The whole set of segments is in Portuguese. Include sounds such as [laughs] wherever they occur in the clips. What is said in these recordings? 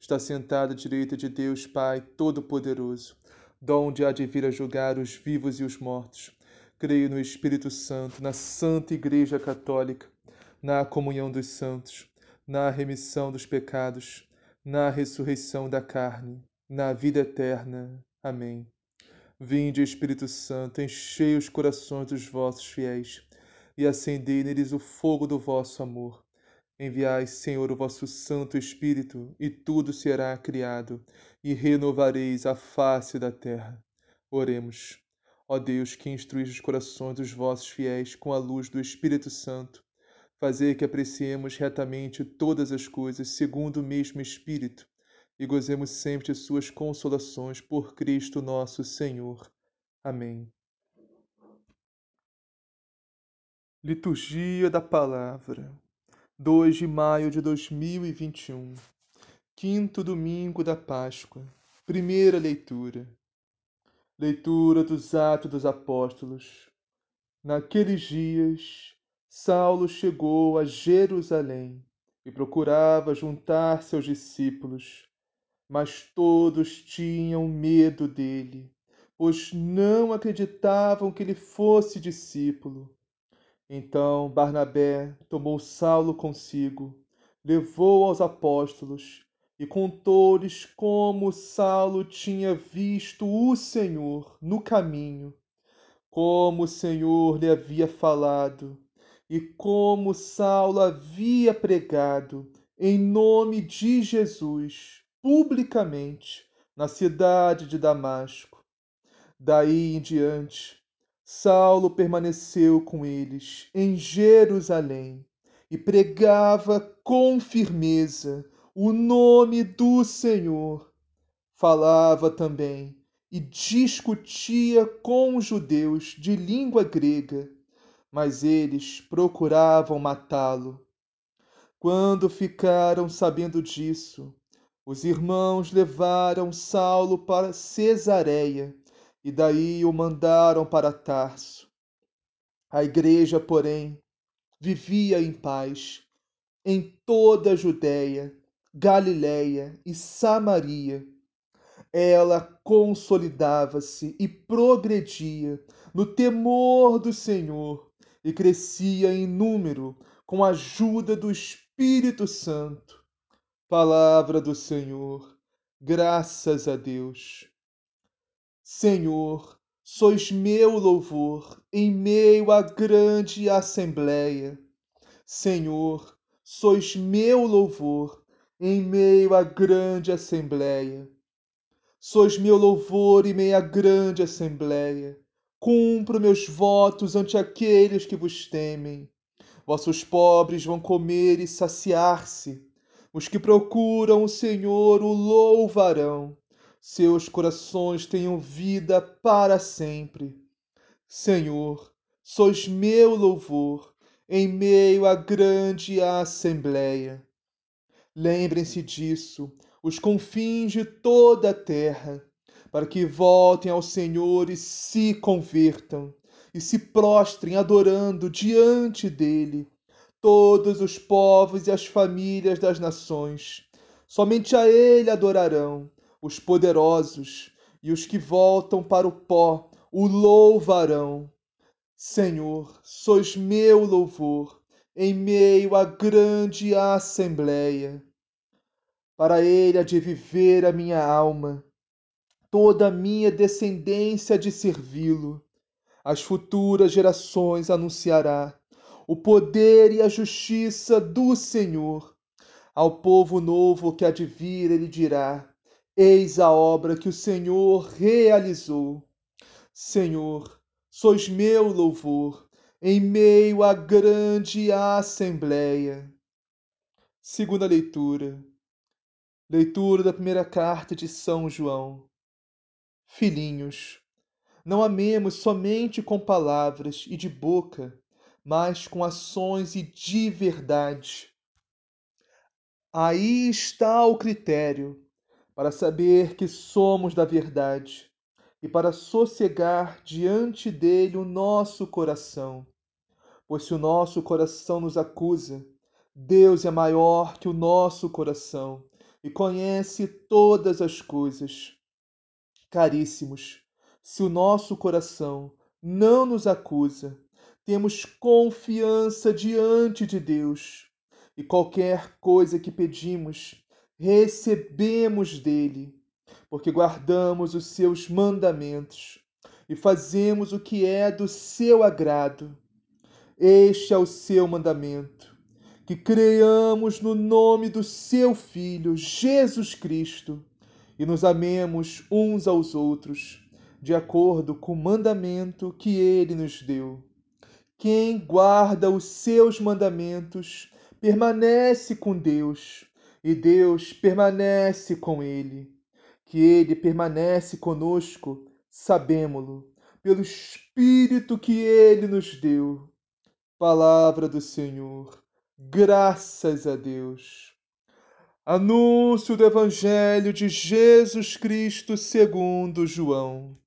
está sentado à direita de Deus Pai Todo-Poderoso, donde há de vir a julgar os vivos e os mortos. Creio no Espírito Santo, na Santa Igreja Católica, na comunhão dos santos, na remissão dos pecados, na ressurreição da carne, na vida eterna. Amém. Vinde, Espírito Santo, enchei os corações dos vossos fiéis e acendei neles o fogo do vosso amor. Enviai, Senhor, o vosso Santo Espírito, e tudo será criado, e renovareis a face da terra. Oremos. Ó Deus, que instruís os corações dos vossos fiéis com a luz do Espírito Santo, fazei que apreciemos retamente todas as coisas segundo o mesmo Espírito, e gozemos sempre de suas consolações por Cristo nosso Senhor. Amém. Liturgia da Palavra 2 de maio de 2021, quinto domingo da Páscoa, primeira leitura. Leitura dos Atos dos Apóstolos. Naqueles dias, Saulo chegou a Jerusalém e procurava juntar-se aos discípulos, mas todos tinham medo dele, pois não acreditavam que ele fosse discípulo. Então Barnabé tomou Saulo consigo, levou aos apóstolos e contou-lhes como Saulo tinha visto o Senhor no caminho, como o Senhor lhe havia falado e como Saulo havia pregado em nome de Jesus publicamente na cidade de Damasco. Daí em diante, Saulo permaneceu com eles em Jerusalém e pregava com firmeza o nome do Senhor. Falava também e discutia com os judeus de língua grega, mas eles procuravam matá-lo. Quando ficaram sabendo disso, os irmãos levaram Saulo para Cesareia e daí o mandaram para Tarso. A igreja, porém, vivia em paz em toda a Judéia, Galiléia e Samaria. Ela consolidava-se e progredia no temor do Senhor e crescia em número com a ajuda do Espírito Santo. Palavra do Senhor, graças a Deus. Senhor, sois meu louvor em meio à grande assembleia. Senhor, sois meu louvor em meio à grande assembleia. Sois meu louvor em meio à grande assembleia. Cumpro meus votos ante aqueles que vos temem. Vossos pobres vão comer e saciar-se. Os que procuram o Senhor o louvarão seus corações tenham vida para sempre. Senhor, sois meu louvor em meio à grande assembleia. Lembrem-se disso, os confins de toda a terra, para que voltem ao Senhor e se convertam, e se prostrem adorando diante dele todos os povos e as famílias das nações. Somente a ele adorarão os poderosos e os que voltam para o pó o louvarão. Senhor, sois meu louvor em meio à grande assembleia. Para ele há de viver a minha alma, toda a minha descendência de servi-lo. As futuras gerações anunciará o poder e a justiça do Senhor. Ao povo novo que há de vir, ele dirá: Eis a obra que o Senhor realizou. Senhor, sois meu louvor em meio à grande assembleia. Segunda leitura. Leitura da primeira carta de São João. Filhinhos, não amemos somente com palavras e de boca, mas com ações e de verdade. Aí está o critério para saber que somos da verdade e para sossegar diante dele o nosso coração. Pois se o nosso coração nos acusa, Deus é maior que o nosso coração e conhece todas as coisas. Caríssimos, se o nosso coração não nos acusa, temos confiança diante de Deus e qualquer coisa que pedimos, recebemos dele, porque guardamos os seus mandamentos e fazemos o que é do seu agrado. Este é o seu mandamento que creiamos no nome do seu Filho, Jesus Cristo, e nos amemos uns aos outros, de acordo com o mandamento que ele nos deu. Quem guarda os seus mandamentos permanece com Deus, e Deus permanece com ele. Que ele permanece conosco, sabemo-lo, pelo Espírito que ele nos deu. Palavra do Senhor. Graças a Deus. Anúncio do Evangelho de Jesus Cristo segundo João.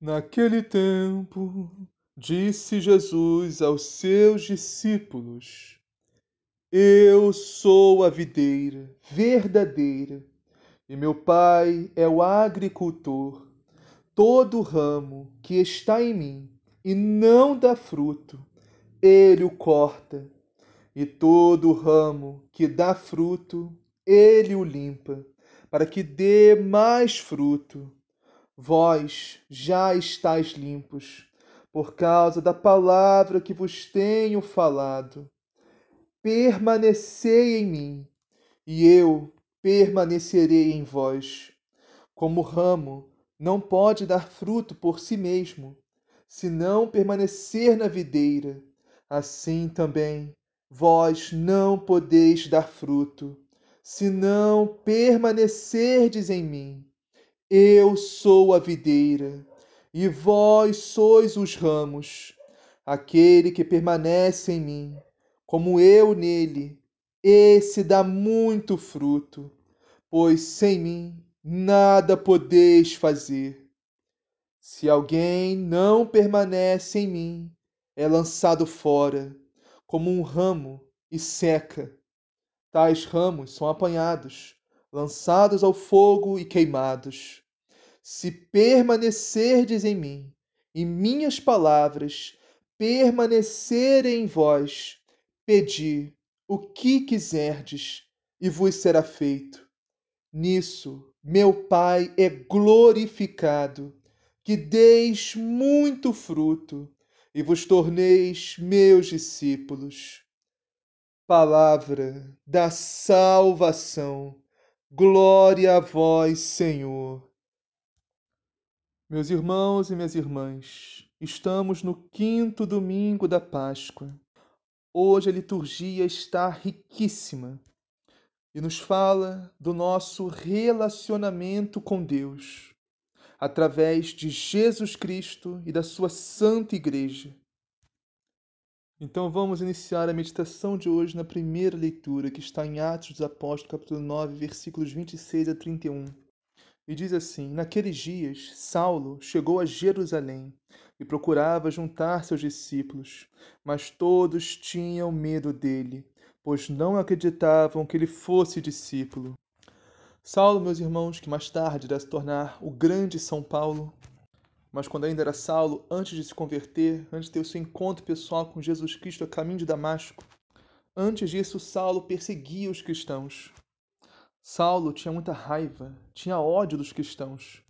Naquele tempo, disse Jesus aos seus discípulos: Eu sou a videira verdadeira, e meu Pai é o agricultor. Todo ramo que está em mim e não dá fruto, ele o corta e todo ramo que dá fruto, ele o limpa, para que dê mais fruto. Vós já estáis limpos, por causa da palavra que vos tenho falado. Permanecei em mim, e eu permanecerei em vós. Como o ramo não pode dar fruto por si mesmo, se não permanecer na videira, assim também vós não podeis dar fruto, se não permanecerdes em mim. Eu sou a videira, e vós sois os ramos. Aquele que permanece em mim, como eu nele, esse dá muito fruto, pois sem mim nada podeis fazer. Se alguém não permanece em mim, é lançado fora como um ramo e seca. Tais ramos são apanhados, lançados ao fogo e queimados. Se permanecerdes em mim, e minhas palavras permanecerem em vós, pedi o que quiserdes, e vos será feito. Nisso meu Pai é glorificado, que deis muito fruto e vos torneis meus discípulos. Palavra da salvação. Glória a vós, Senhor. Meus irmãos e minhas irmãs, estamos no quinto domingo da Páscoa. Hoje a liturgia está riquíssima e nos fala do nosso relacionamento com Deus através de Jesus Cristo e da sua Santa Igreja. Então vamos iniciar a meditação de hoje na primeira leitura, que está em Atos dos Apóstolos, capítulo 9, versículos 26 a 31. E diz assim: Naqueles dias, Saulo chegou a Jerusalém e procurava juntar seus discípulos, mas todos tinham medo dele, pois não acreditavam que ele fosse discípulo. Saulo, meus irmãos, que mais tarde irá se tornar o grande São Paulo, mas quando ainda era Saulo, antes de se converter, antes de ter o seu encontro pessoal com Jesus Cristo a caminho de Damasco, antes disso, Saulo perseguia os cristãos. Saulo tinha muita raiva, tinha ódio dos cristãos.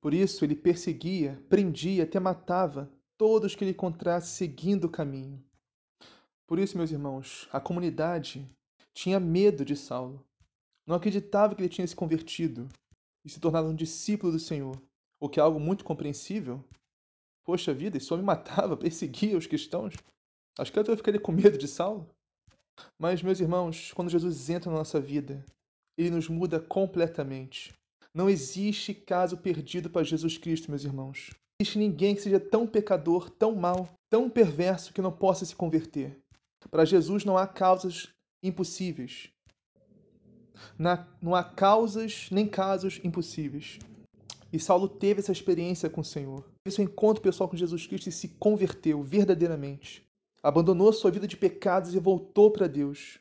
Por isso, ele perseguia, prendia, até matava todos que ele encontrasse seguindo o caminho. Por isso, meus irmãos, a comunidade tinha medo de Saulo não acreditava que ele tinha se convertido e se tornado um discípulo do Senhor, o que é algo muito compreensível. Poxa vida, esse homem matava, [laughs] perseguia os cristãos. Acho que eu ficaria com medo de Saulo. Mas, meus irmãos, quando Jesus entra na nossa vida, ele nos muda completamente. Não existe caso perdido para Jesus Cristo, meus irmãos. Não existe ninguém que seja tão pecador, tão mau, tão perverso que não possa se converter. Para Jesus não há causas impossíveis. Não há causas nem casos impossíveis. E Saulo teve essa experiência com o Senhor. Teve seu encontro pessoal com Jesus Cristo e se converteu verdadeiramente. Abandonou sua vida de pecados e voltou para Deus.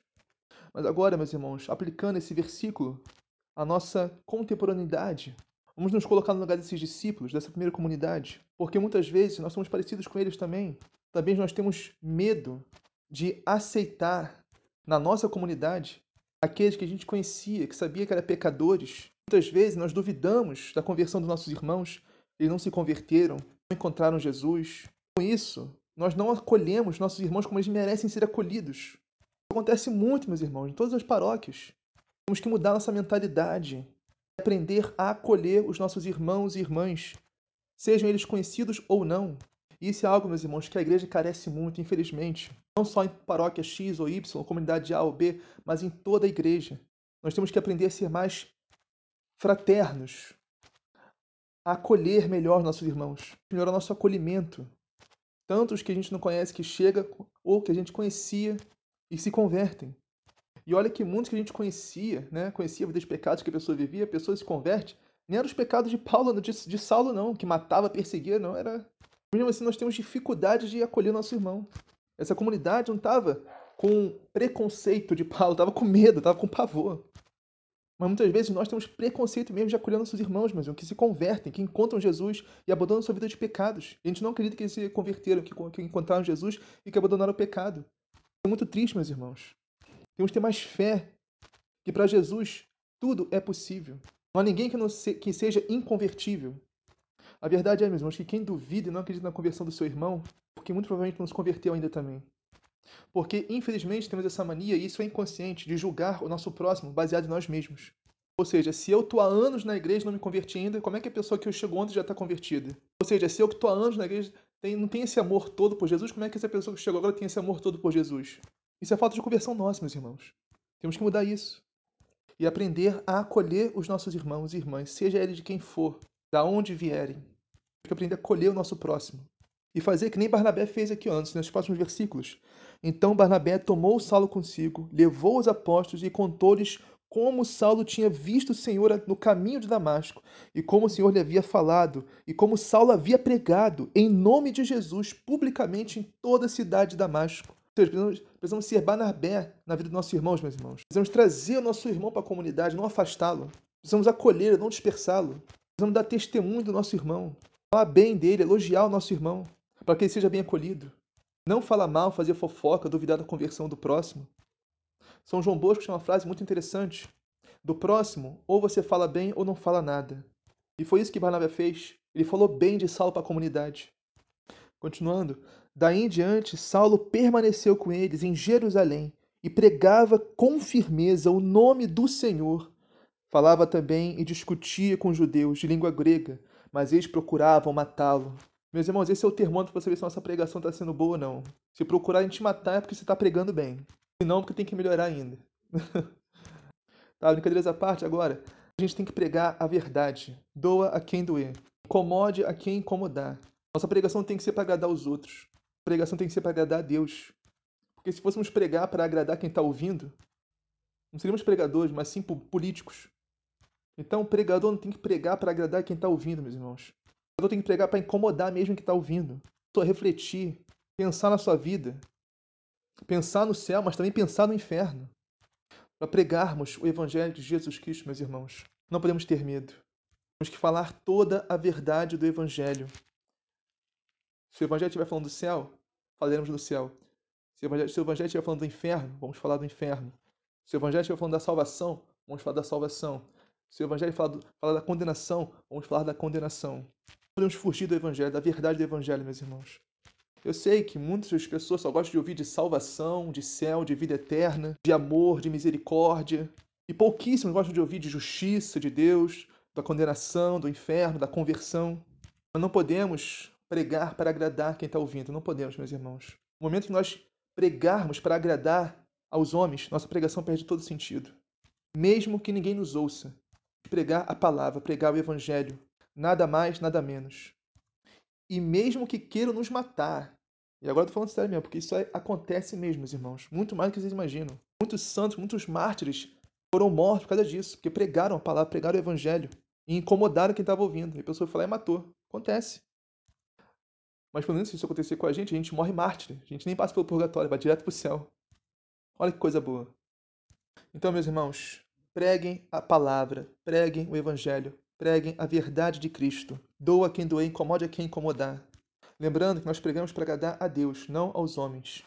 Mas agora, meus irmãos, aplicando esse versículo à nossa contemporaneidade, vamos nos colocar no lugar desses discípulos, dessa primeira comunidade, porque muitas vezes nós somos parecidos com eles também. Também nós temos medo de aceitar na nossa comunidade aqueles que a gente conhecia, que sabia que eram pecadores. Muitas vezes nós duvidamos da conversão dos nossos irmãos, eles não se converteram, não encontraram Jesus. Com isso, nós não acolhemos nossos irmãos como eles merecem ser acolhidos acontece muito, meus irmãos, em todas as paróquias. Temos que mudar nossa mentalidade, aprender a acolher os nossos irmãos e irmãs, sejam eles conhecidos ou não. E isso é algo, meus irmãos, que a igreja carece muito, infelizmente. Não só em paróquia X ou Y, comunidade A ou B, mas em toda a igreja. Nós temos que aprender a ser mais fraternos, a acolher melhor nossos irmãos, melhorar nosso acolhimento. Tanto os que a gente não conhece que chega, ou que a gente conhecia e se convertem. E olha que muitos que a gente conhecia, né? Conhecia a vida de pecados que a pessoa vivia, a pessoa se converte. Nem eram os pecados de Paulo, de, de Saulo, não, que matava, perseguia, não. Era. Mesmo assim, nós temos dificuldade de acolher nosso irmão. Essa comunidade não estava com preconceito de Paulo, estava com medo, estava com pavor. Mas muitas vezes nós temos preconceito mesmo de acolher nossos irmãos, mas que se convertem, que encontram Jesus e abandonam sua vida de pecados. A gente não acredita que eles se converteram, que, que encontraram Jesus e que abandonaram o pecado. É muito triste, meus irmãos. Temos que ter mais fé que para Jesus tudo é possível. Não há ninguém que, não se, que seja inconvertível. A verdade é, meus irmãos, que quem duvida e não acredita na conversão do seu irmão, porque muito provavelmente não se converteu ainda também. Porque, infelizmente, temos essa mania, e isso é inconsciente, de julgar o nosso próximo baseado em nós mesmos. Ou seja, se eu estou há anos na igreja e não me converti ainda, como é que a pessoa que eu chego ontem já está convertida? Ou seja, se eu que há anos na igreja tem, não tem esse amor todo por Jesus, como é que essa pessoa que chegou agora tem esse amor todo por Jesus? Isso é falta de conversão nossa, meus irmãos. Temos que mudar isso. E aprender a acolher os nossos irmãos e irmãs, seja eles de quem for, da onde vierem. Temos que aprender a acolher o nosso próximo. E fazer que nem Barnabé fez aqui antes, nos próximos versículos. Então Barnabé tomou Saulo consigo, levou os apóstolos e contou-lhes como Saulo tinha visto o Senhor no caminho de Damasco, e como o Senhor lhe havia falado, e como Saulo havia pregado em nome de Jesus publicamente em toda a cidade de Damasco. Precisamos, precisamos ser Barnabé na vida dos nossos irmãos, meus irmãos. Precisamos trazer o nosso irmão para a comunidade, não afastá-lo. Precisamos acolher, não dispersá-lo. Precisamos dar testemunho do nosso irmão, falar bem dele, elogiar o nosso irmão, para que ele seja bem acolhido. Não falar mal, fazer fofoca, duvidar da conversão do próximo. São João Bosco tinha uma frase muito interessante. Do próximo, ou você fala bem ou não fala nada. E foi isso que Barnabé fez. Ele falou bem de Saulo para a comunidade. Continuando, daí em diante, Saulo permaneceu com eles em Jerusalém e pregava com firmeza o nome do Senhor. Falava também e discutia com os judeus de língua grega, mas eles procuravam matá-lo. Meus irmãos, esse é o termômetro para saber se a nossa pregação está sendo boa ou não. Se procurarem te matar é porque você está pregando bem. Se não, porque tem que melhorar ainda. [laughs] tá, brincadeiras à parte agora. A gente tem que pregar a verdade. Doa a quem doer. Incomode a quem incomodar. Nossa pregação tem que ser para agradar os outros. A pregação tem que ser para agradar a Deus. Porque se fôssemos pregar para agradar quem está ouvindo, não seríamos pregadores, mas sim políticos. Então, o pregador não tem que pregar para agradar quem está ouvindo, meus irmãos. O pregador tem que pregar para incomodar mesmo quem está ouvindo. Só refletir, pensar na sua vida, pensar no céu, mas também pensar no inferno. Para pregarmos o Evangelho de Jesus Cristo, meus irmãos, não podemos ter medo. Temos que falar toda a verdade do Evangelho. Se o Evangelho estiver falando do céu, falaremos do céu. Se o Evangelho, se o Evangelho estiver falando do inferno, vamos falar do inferno. Se o Evangelho estiver falando da salvação, vamos falar da salvação. Se o Evangelho falar, falar da condenação, vamos falar da condenação. Não podemos fugir do Evangelho, da verdade do Evangelho, meus irmãos. Eu sei que muitas pessoas só gostam de ouvir de salvação, de céu, de vida eterna, de amor, de misericórdia. E pouquíssimos gostam de ouvir de justiça de Deus, da condenação, do inferno, da conversão. Mas não podemos pregar para agradar quem está ouvindo. Não podemos, meus irmãos. No momento que nós pregarmos para agradar aos homens, nossa pregação perde todo sentido. mesmo que ninguém nos ouça, pregar a palavra, pregar o evangelho, nada mais, nada menos. E mesmo que queiram nos matar, e agora eu tô falando sério mesmo, porque isso acontece mesmo, meus irmãos, muito mais do que vocês imaginam. Muitos santos, muitos mártires foram mortos por causa disso, porque pregaram a palavra, pregaram o evangelho e incomodaram quem estava ouvindo. E a pessoa foi lá e matou. Acontece. Mas pelo menos se isso acontecer com a gente, a gente morre mártir. A gente nem passa pelo purgatório, vai direto para o céu. Olha que coisa boa. Então, meus irmãos, preguem a palavra, preguem o evangelho, preguem a verdade de Cristo. Doa quem doer, incomode a quem incomodar. Lembrando que nós pregamos para agradar a Deus, não aos homens.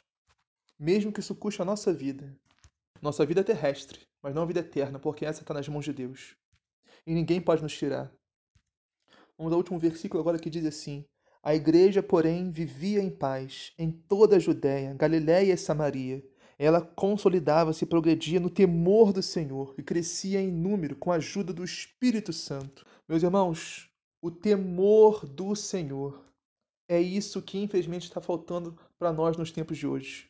Mesmo que isso custe a nossa vida. Nossa vida é terrestre, mas não a vida eterna, porque essa está nas mãos de Deus. E ninguém pode nos tirar. Vamos ao último versículo agora que diz assim: A igreja, porém, vivia em paz em toda a Judéia, Galiléia e Samaria. Ela consolidava-se e progredia no temor do Senhor e crescia em número com a ajuda do Espírito Santo. Meus irmãos, o temor do Senhor é isso que infelizmente está faltando para nós nos tempos de hoje.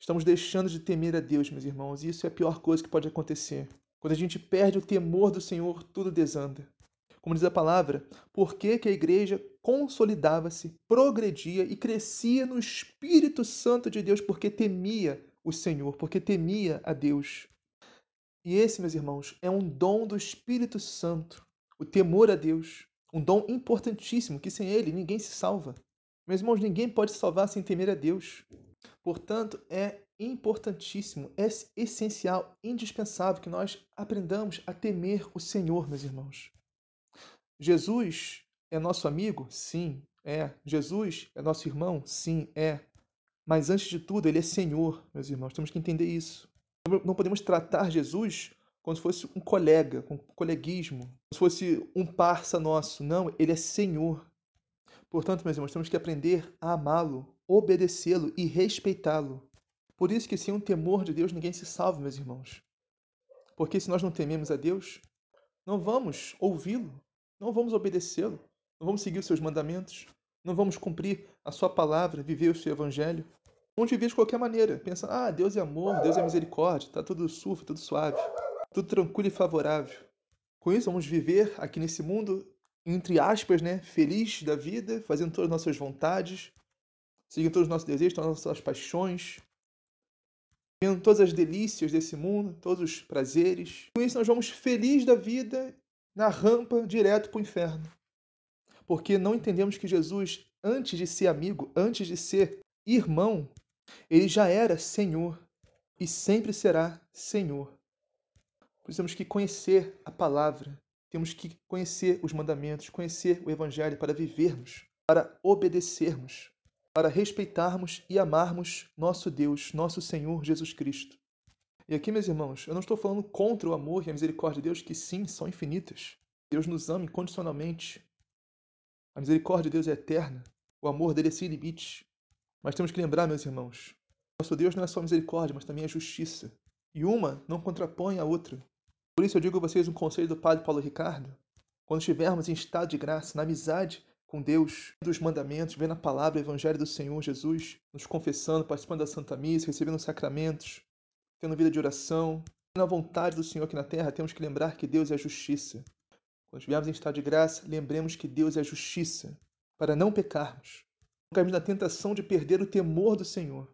Estamos deixando de temer a Deus, meus irmãos, e isso é a pior coisa que pode acontecer. Quando a gente perde o temor do Senhor, tudo desanda. Como diz a palavra, por que, que a igreja consolidava-se, progredia e crescia no Espírito Santo de Deus? Porque temia o Senhor, porque temia a Deus. E esse, meus irmãos, é um dom do Espírito Santo, o temor a Deus. Um dom importantíssimo, que sem ele ninguém se salva. Meus irmãos, ninguém pode se salvar sem temer a Deus. Portanto, é importantíssimo, é essencial, indispensável que nós aprendamos a temer o Senhor, meus irmãos. Jesus é nosso amigo? Sim, é. Jesus é nosso irmão? Sim, é. Mas antes de tudo, ele é Senhor, meus irmãos. Temos que entender isso. Não podemos tratar Jesus como se fosse um colega, um coleguismo, como se fosse um parça nosso. Não, ele é Senhor. Portanto, meus irmãos, temos que aprender a amá-lo, obedecê-lo e respeitá-lo. Por isso que sem um temor de Deus ninguém se salva, meus irmãos. Porque se nós não tememos a Deus, não vamos ouvi-lo, não vamos obedecê-lo, não vamos seguir os seus mandamentos, não vamos cumprir a sua palavra, viver o seu evangelho. Vamos viver de qualquer maneira, pensando, ah, Deus é amor, Deus é misericórdia, está tudo suave, tudo suave, tudo tranquilo e favorável. Com isso, vamos viver aqui nesse mundo entre aspas, né, feliz da vida, fazendo todas as nossas vontades, seguindo todos os nossos desejos, todas as nossas paixões, vendo todas as delícias desse mundo, todos os prazeres. Com isso, nós vamos felizes da vida na rampa direto para o inferno. Porque não entendemos que Jesus, antes de ser amigo, antes de ser irmão, ele já era Senhor e sempre será Senhor. Precisamos que conhecer a palavra, temos que conhecer os mandamentos, conhecer o Evangelho para vivermos, para obedecermos, para respeitarmos e amarmos nosso Deus, nosso Senhor Jesus Cristo. E aqui, meus irmãos, eu não estou falando contra o amor e a misericórdia de Deus, que sim, são infinitas. Deus nos ama incondicionalmente. A misericórdia de Deus é eterna. O amor dele é sem limites. Mas temos que lembrar, meus irmãos, nosso Deus não é só misericórdia, mas também é justiça. E uma não contrapõe a outra. Por isso eu digo a vocês um conselho do Padre Paulo Ricardo. Quando estivermos em estado de graça, na amizade com Deus, dos mandamentos, vendo a palavra, o Evangelho do Senhor Jesus, nos confessando, participando da Santa Missa, recebendo sacramentos, tendo vida de oração, tendo a vontade do Senhor aqui na terra, temos que lembrar que Deus é justiça. Quando estivermos em estado de graça, lembremos que Deus é justiça, para não pecarmos. Não cairmos na tentação de perder o temor do Senhor.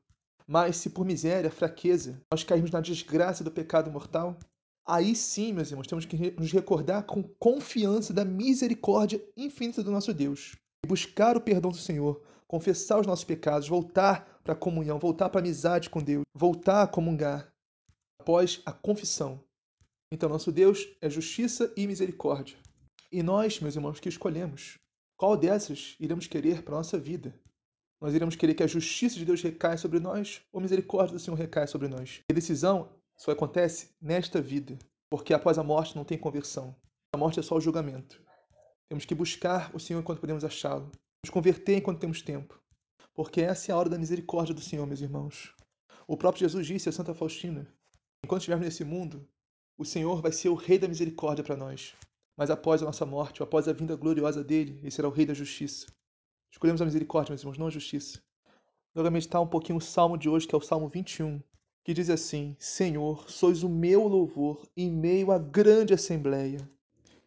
Mas se por miséria, fraqueza, nós cairmos na desgraça do pecado mortal, Aí sim, meus irmãos, temos que nos recordar com confiança da misericórdia infinita do nosso Deus. E buscar o perdão do Senhor, confessar os nossos pecados, voltar para a comunhão, voltar para a amizade com Deus, voltar a comungar após a confissão. Então, nosso Deus é justiça e misericórdia. E nós, meus irmãos, que escolhemos qual dessas iremos querer para a nossa vida? Nós iremos querer que a justiça de Deus recaia sobre nós ou a misericórdia do Senhor recaia sobre nós? A decisão só acontece nesta vida, porque após a morte não tem conversão. A morte é só o julgamento. Temos que buscar o Senhor enquanto podemos achá-lo. Nos converter enquanto temos tempo. Porque essa é a hora da misericórdia do Senhor, meus irmãos. O próprio Jesus disse a Santa Faustina: enquanto estivermos nesse mundo, o Senhor vai ser o Rei da misericórdia para nós. Mas após a nossa morte, ou após a vinda gloriosa dele, ele será o Rei da justiça. Escolhemos a misericórdia, meus irmãos, não a justiça. Vou meditar um pouquinho o salmo de hoje, que é o Salmo 21. que diz assim: Senhor, sois o meu louvor em meio à grande assembleia.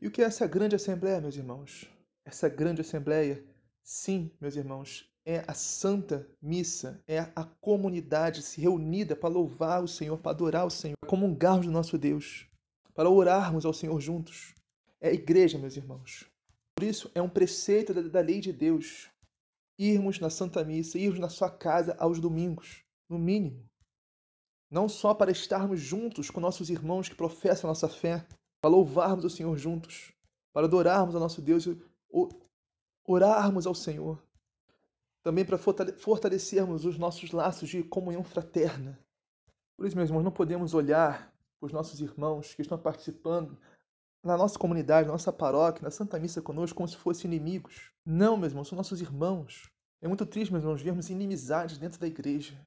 E o que é essa grande assembleia, meus irmãos? Essa grande assembleia, sim, meus irmãos, é a Santa Missa, é a comunidade se reunida para louvar o Senhor, para adorar o Senhor, para comungarmos do nosso Deus, para orarmos ao Senhor juntos. É a igreja, meus irmãos. Por isso, é um preceito da lei de Deus irmos na Santa Missa, irmos na sua casa aos domingos, no mínimo. Não só para estarmos juntos com nossos irmãos que professam a nossa fé, para louvarmos o Senhor juntos, para adorarmos ao nosso Deus e orarmos ao Senhor. Também para fortalecermos os nossos laços de comunhão fraterna. Por isso, meus irmãos, não podemos olhar para os nossos irmãos que estão participando na nossa comunidade, na nossa paróquia, na Santa Missa conosco, como se fossem inimigos. Não, meus irmãos, são nossos irmãos. É muito triste, meus irmãos, vermos inimizades dentro da igreja.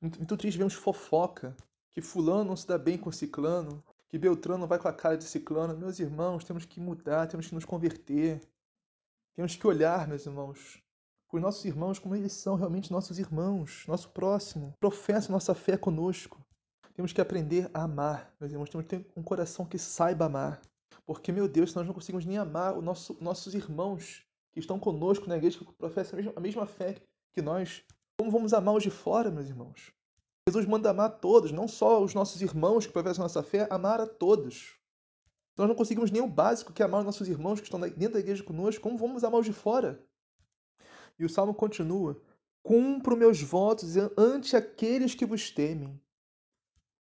Muito, muito triste vermos fofoca, que fulano não se dá bem com ciclano, que Beltrano vai com a cara de ciclano. Meus irmãos, temos que mudar, temos que nos converter. Temos que olhar, meus irmãos, para os nossos irmãos como eles são realmente nossos irmãos, nosso próximo. Professa nossa fé conosco. Temos que aprender a amar, meus irmãos. Temos que ter um coração que saiba amar. Porque, meu Deus, nós não conseguimos nem amar os nosso, nossos irmãos que estão conosco na igreja, que professam a mesma, a mesma fé que nós. Como vamos amar os de fora, meus irmãos? Jesus manda amar todos, não só os nossos irmãos que professam nossa fé, amar a todos. Nós não conseguimos nem o básico, que é amar os nossos irmãos que estão dentro da igreja conosco. Como vamos amar os de fora? E o salmo continua: Cumpro meus votos ante aqueles que vos temem.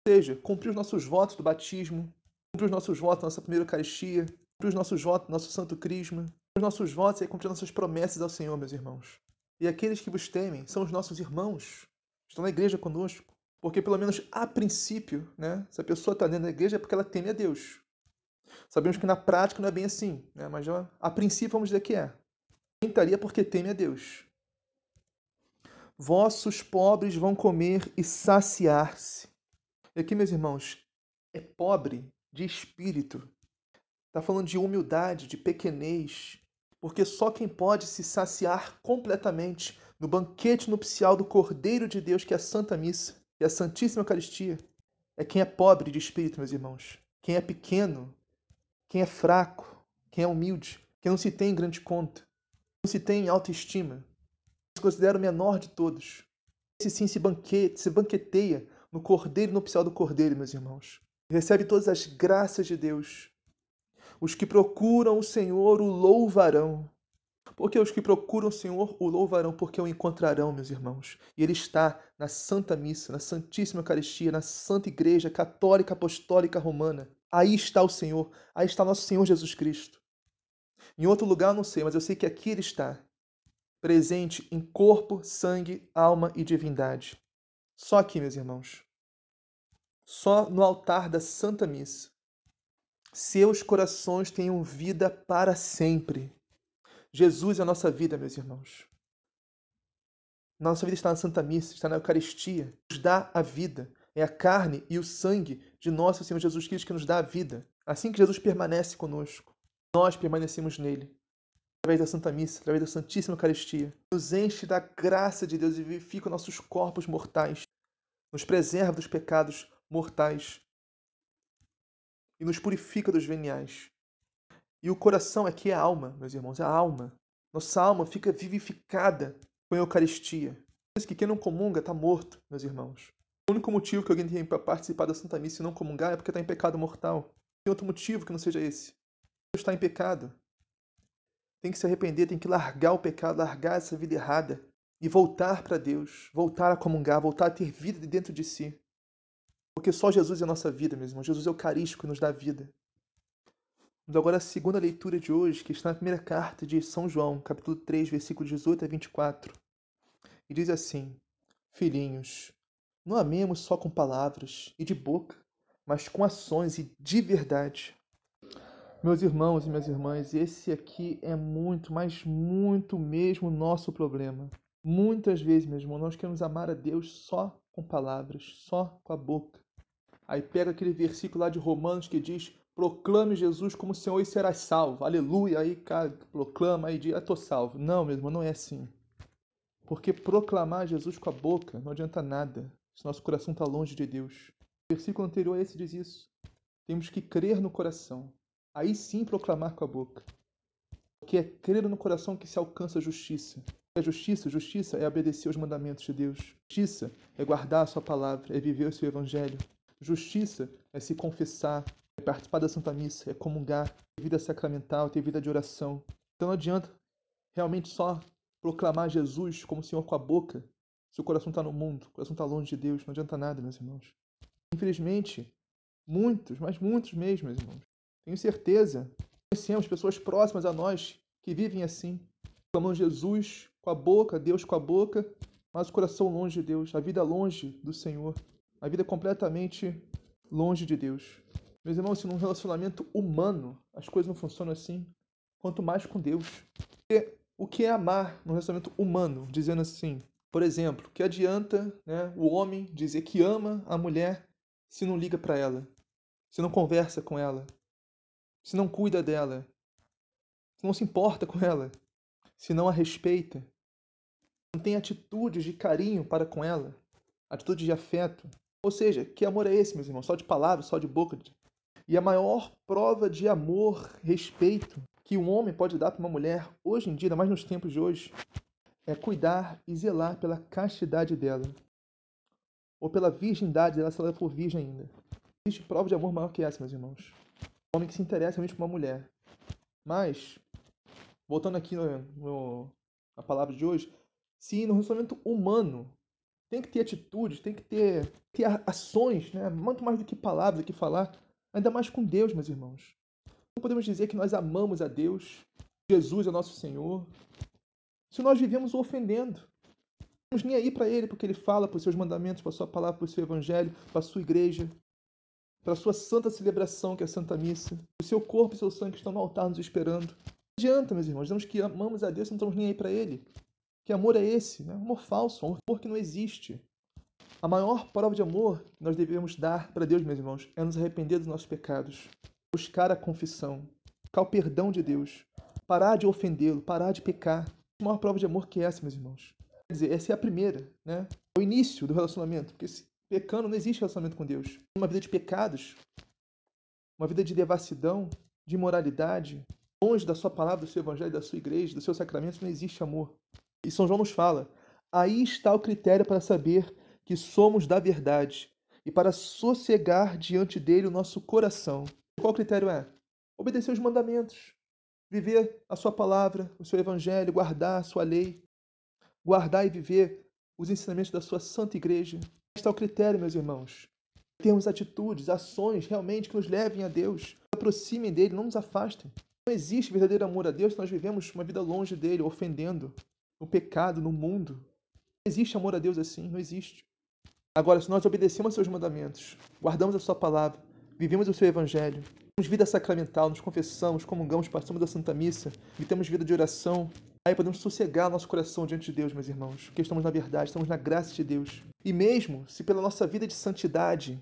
Ou seja, cumprir os nossos votos do batismo, cumprir os nossos votos nossa primeira Eucaristia, cumprir os nossos votos no nosso Santo Crisma. Os nossos votos é cumprir nossas promessas ao Senhor, meus irmãos. E aqueles que vos temem são os nossos irmãos, estão na igreja conosco. Porque, pelo menos a princípio, né, se a pessoa está dentro da igreja é porque ela teme a Deus. Sabemos que na prática não é bem assim, né, mas a princípio vamos dizer que é. Quem estaria porque teme a Deus. Vossos pobres vão comer e saciar-se. E aqui, meus irmãos, é pobre de espírito. Está falando de humildade, de pequenez, porque só quem pode se saciar completamente no banquete nupcial do Cordeiro de Deus, que é a Santa Missa e a Santíssima Eucaristia, é quem é pobre de espírito, meus irmãos. Quem é pequeno, quem é fraco, quem é humilde, quem não se tem em grande conta, não se tem em autoestima, se considera o menor de todos. Esse sim se banquete, se banqueteia no Cordeiro nupcial do Cordeiro, meus irmãos recebe todas as graças de Deus. Os que procuram o Senhor o louvarão. Porque os que procuram o Senhor o louvarão, porque o encontrarão, meus irmãos. E ele está na Santa Missa, na Santíssima Eucaristia, na Santa Igreja Católica Apostólica Romana. Aí está o Senhor, aí está nosso Senhor Jesus Cristo. Em outro lugar não sei, mas eu sei que aqui ele está, presente em corpo, sangue, alma e divindade. Só aqui, meus irmãos só no altar da Santa Missa. Seus corações tenham vida para sempre. Jesus é a nossa vida, meus irmãos. Nossa vida está na Santa Missa, está na Eucaristia, nos dá a vida. É a carne e o sangue de nosso Senhor Jesus Cristo que nos dá a vida. Assim que Jesus permanece conosco, nós permanecemos nele. Através da Santa Missa, através da Santíssima Eucaristia. Nos enche da graça de Deus e vivifica nossos corpos mortais. Nos preserva dos pecados mortais e nos purifica dos veniais. E o coração aqui é a alma, meus irmãos, é a alma. Nossa alma fica vivificada com a Eucaristia. Isso que quem não comunga está morto, meus irmãos. O único motivo que alguém tem para participar da Santa Missa e não comungar é porque está em pecado mortal. Tem outro motivo que não seja esse. Está em pecado. Tem que se arrepender, tem que largar o pecado, largar essa vida errada e voltar para Deus, voltar a comungar, voltar a ter vida dentro de si. Porque só Jesus é a nossa vida, meus irmãos. Jesus é o carístico que nos dá vida. Vamos agora à segunda leitura de hoje, que está na primeira carta de São João, capítulo 3, versículo 18 a 24. E diz assim: Filhinhos, não amemos só com palavras e de boca, mas com ações e de verdade. Meus irmãos e minhas irmãs, esse aqui é muito, mas muito mesmo nosso problema. Muitas vezes, meus irmãos, nós queremos amar a Deus só com palavras, só com a boca. Aí pega aquele versículo lá de Romanos que diz: proclame Jesus como Senhor e serás salvo. Aleluia. Aí, cara, proclama aí, diz: eu tô salvo. Não, meu irmão, não é assim. Porque proclamar Jesus com a boca não adianta nada. se nosso coração está longe de Deus. O versículo anterior a esse diz isso. Temos que crer no coração, aí sim proclamar com a boca. Porque é crer no coração que se alcança a justiça. A justiça, justiça é obedecer aos mandamentos de Deus. Justiça é guardar a sua palavra, é viver o seu evangelho. Justiça é se confessar, é participar da Santa Missa, é comungar, ter vida sacramental, ter vida de oração. Então não adianta realmente só proclamar Jesus como Senhor com a boca, se o coração está no mundo, o coração está longe de Deus, não adianta nada, meus irmãos. Infelizmente, muitos, mas muitos mesmo, meus irmãos, tenho certeza, conhecemos pessoas próximas a nós que vivem assim, clamam Jesus com a boca, Deus com a boca, mas o coração longe de Deus, a vida longe do Senhor, a vida completamente longe de Deus. Meus irmãos, se num relacionamento humano as coisas não funcionam assim, quanto mais com Deus. O que é amar no relacionamento humano, dizendo assim, por exemplo, que adianta né, o homem dizer que ama a mulher se não liga para ela, se não conversa com ela, se não cuida dela, se não se importa com ela, se não a respeita, não tem atitudes de carinho para com ela, atitudes de afeto. Ou seja, que amor é esse, meus irmãos? Só de palavras, só de boca? E a maior prova de amor, respeito que um homem pode dar para uma mulher, hoje em dia, ainda mais nos tempos de hoje, é cuidar e zelar pela castidade dela. Ou pela virgindade dela, se ela for virgem ainda. Existe prova de amor maior que essa, meus irmãos. Um homem que se interessa realmente por uma mulher. Mas, voltando aqui no, no, na palavra de hoje, se no relacionamento humano tem que ter atitudes, tem que ter, ter ações, né? muito mais do que palavras, do que falar, ainda mais com Deus, meus irmãos. Não podemos dizer que nós amamos a Deus, Jesus é nosso Senhor, se nós vivemos o ofendendo. Não estamos nem aí para Ele, porque Ele fala por seus mandamentos, para a sua palavra, para o seu evangelho, para a sua igreja, para a sua santa celebração, que é a Santa Missa. O seu corpo e o seu sangue estão no altar nos esperando. Não adianta, meus irmãos, dizemos que amamos a Deus não estamos nem aí para Ele. Que amor é esse? Né? Amor falso, amor que não existe. A maior prova de amor que nós devemos dar para Deus, meus irmãos, é nos arrepender dos nossos pecados, buscar a confissão, buscar o perdão de Deus, parar de ofendê-lo, parar de pecar. A maior prova de amor que essa, meus irmãos. Quer dizer, essa é a primeira, né? É o início do relacionamento, porque se pecando não existe relacionamento com Deus. Uma vida de pecados, uma vida de devassidão, de imoralidade, longe da sua palavra, do seu evangelho, da sua igreja, dos seus sacramentos, não existe amor. E São João nos fala: aí está o critério para saber que somos da verdade e para sossegar diante dele o nosso coração. Qual critério é? Obedecer os mandamentos, viver a sua palavra, o seu evangelho, guardar a sua lei, guardar e viver os ensinamentos da sua santa igreja. Este é o critério, meus irmãos. Termos atitudes, ações realmente que nos levem a Deus, aproximem dele, não nos afastem. Não existe verdadeiro amor a Deus se nós vivemos uma vida longe dele, ofendendo, no pecado, no mundo. Não existe amor a Deus assim, não existe. Agora, se nós obedecemos aos seus mandamentos, guardamos a sua palavra, vivemos o seu evangelho, temos vida sacramental, nos confessamos, comungamos, passamos da Santa Missa e temos vida de oração, aí podemos sossegar nosso coração diante de Deus, meus irmãos, porque estamos na verdade, estamos na graça de Deus. E mesmo se pela nossa vida de santidade